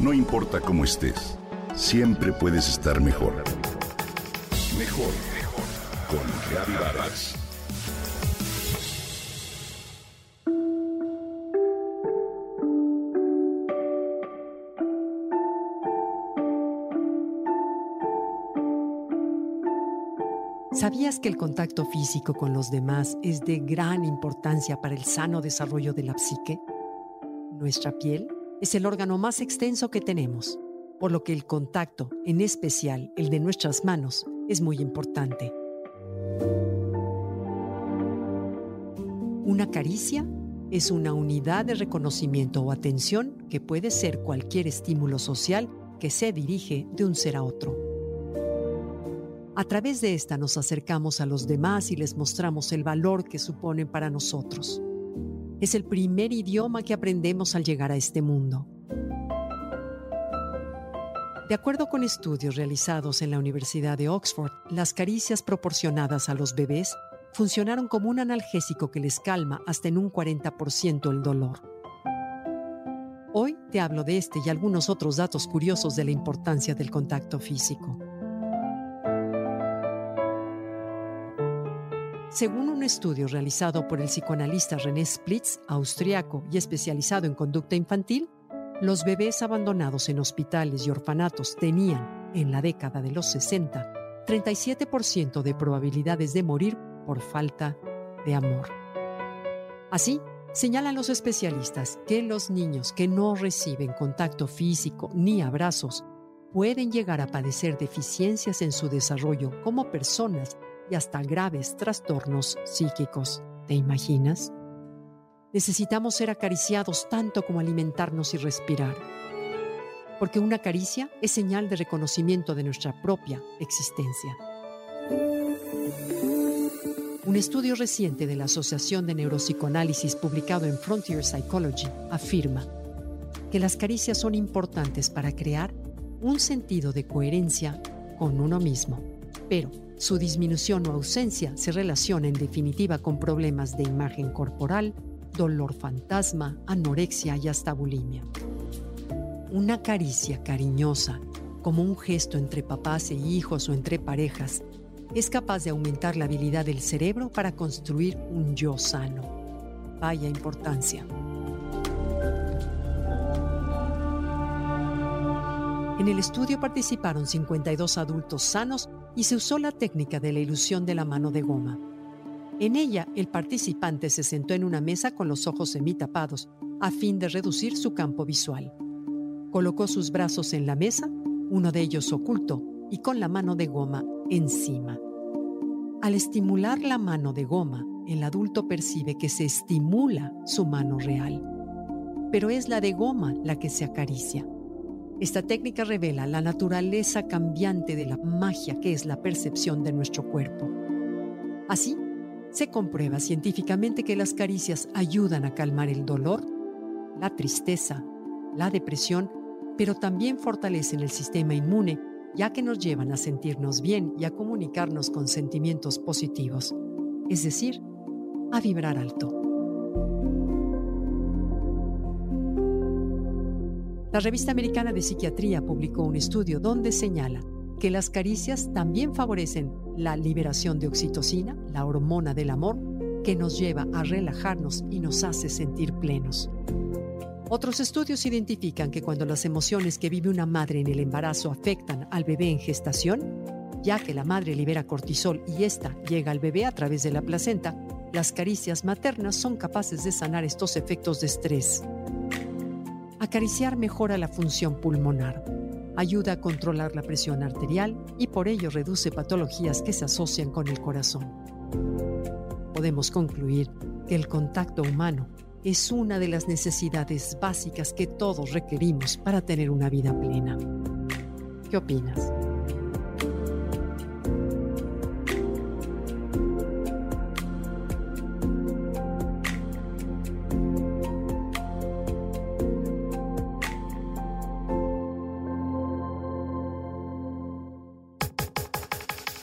No importa cómo estés, siempre puedes estar mejor. Mejor, mejor. Con Reavivadas. ¿Sabías que el contacto físico con los demás es de gran importancia para el sano desarrollo de la psique? Nuestra piel es el órgano más extenso que tenemos, por lo que el contacto, en especial el de nuestras manos, es muy importante. Una caricia es una unidad de reconocimiento o atención que puede ser cualquier estímulo social que se dirige de un ser a otro. A través de esta nos acercamos a los demás y les mostramos el valor que suponen para nosotros. Es el primer idioma que aprendemos al llegar a este mundo. De acuerdo con estudios realizados en la Universidad de Oxford, las caricias proporcionadas a los bebés funcionaron como un analgésico que les calma hasta en un 40% el dolor. Hoy te hablo de este y algunos otros datos curiosos de la importancia del contacto físico. Según un estudio realizado por el psicoanalista René Splitz, austriaco y especializado en conducta infantil, los bebés abandonados en hospitales y orfanatos tenían, en la década de los 60, 37% de probabilidades de morir por falta de amor. Así, señalan los especialistas que los niños que no reciben contacto físico ni abrazos pueden llegar a padecer deficiencias en su desarrollo como personas y hasta graves trastornos psíquicos. ¿Te imaginas? Necesitamos ser acariciados tanto como alimentarnos y respirar. Porque una caricia es señal de reconocimiento de nuestra propia existencia. Un estudio reciente de la Asociación de Neuropsicoanálisis publicado en Frontier Psychology afirma que las caricias son importantes para crear un sentido de coherencia con uno mismo. Pero su disminución o ausencia se relaciona en definitiva con problemas de imagen corporal, dolor fantasma, anorexia y hasta bulimia. Una caricia cariñosa, como un gesto entre papás e hijos o entre parejas, es capaz de aumentar la habilidad del cerebro para construir un yo sano. Vaya importancia. En el estudio participaron 52 adultos sanos y se usó la técnica de la ilusión de la mano de goma. En ella, el participante se sentó en una mesa con los ojos semitapados, a fin de reducir su campo visual. Colocó sus brazos en la mesa, uno de ellos oculto, y con la mano de goma encima. Al estimular la mano de goma, el adulto percibe que se estimula su mano real, pero es la de goma la que se acaricia. Esta técnica revela la naturaleza cambiante de la magia que es la percepción de nuestro cuerpo. Así, se comprueba científicamente que las caricias ayudan a calmar el dolor, la tristeza, la depresión, pero también fortalecen el sistema inmune, ya que nos llevan a sentirnos bien y a comunicarnos con sentimientos positivos, es decir, a vibrar alto. La revista americana de psiquiatría publicó un estudio donde señala que las caricias también favorecen la liberación de oxitocina, la hormona del amor, que nos lleva a relajarnos y nos hace sentir plenos. Otros estudios identifican que cuando las emociones que vive una madre en el embarazo afectan al bebé en gestación, ya que la madre libera cortisol y ésta llega al bebé a través de la placenta, las caricias maternas son capaces de sanar estos efectos de estrés. Acariciar mejora la función pulmonar, ayuda a controlar la presión arterial y por ello reduce patologías que se asocian con el corazón. Podemos concluir que el contacto humano es una de las necesidades básicas que todos requerimos para tener una vida plena. ¿Qué opinas?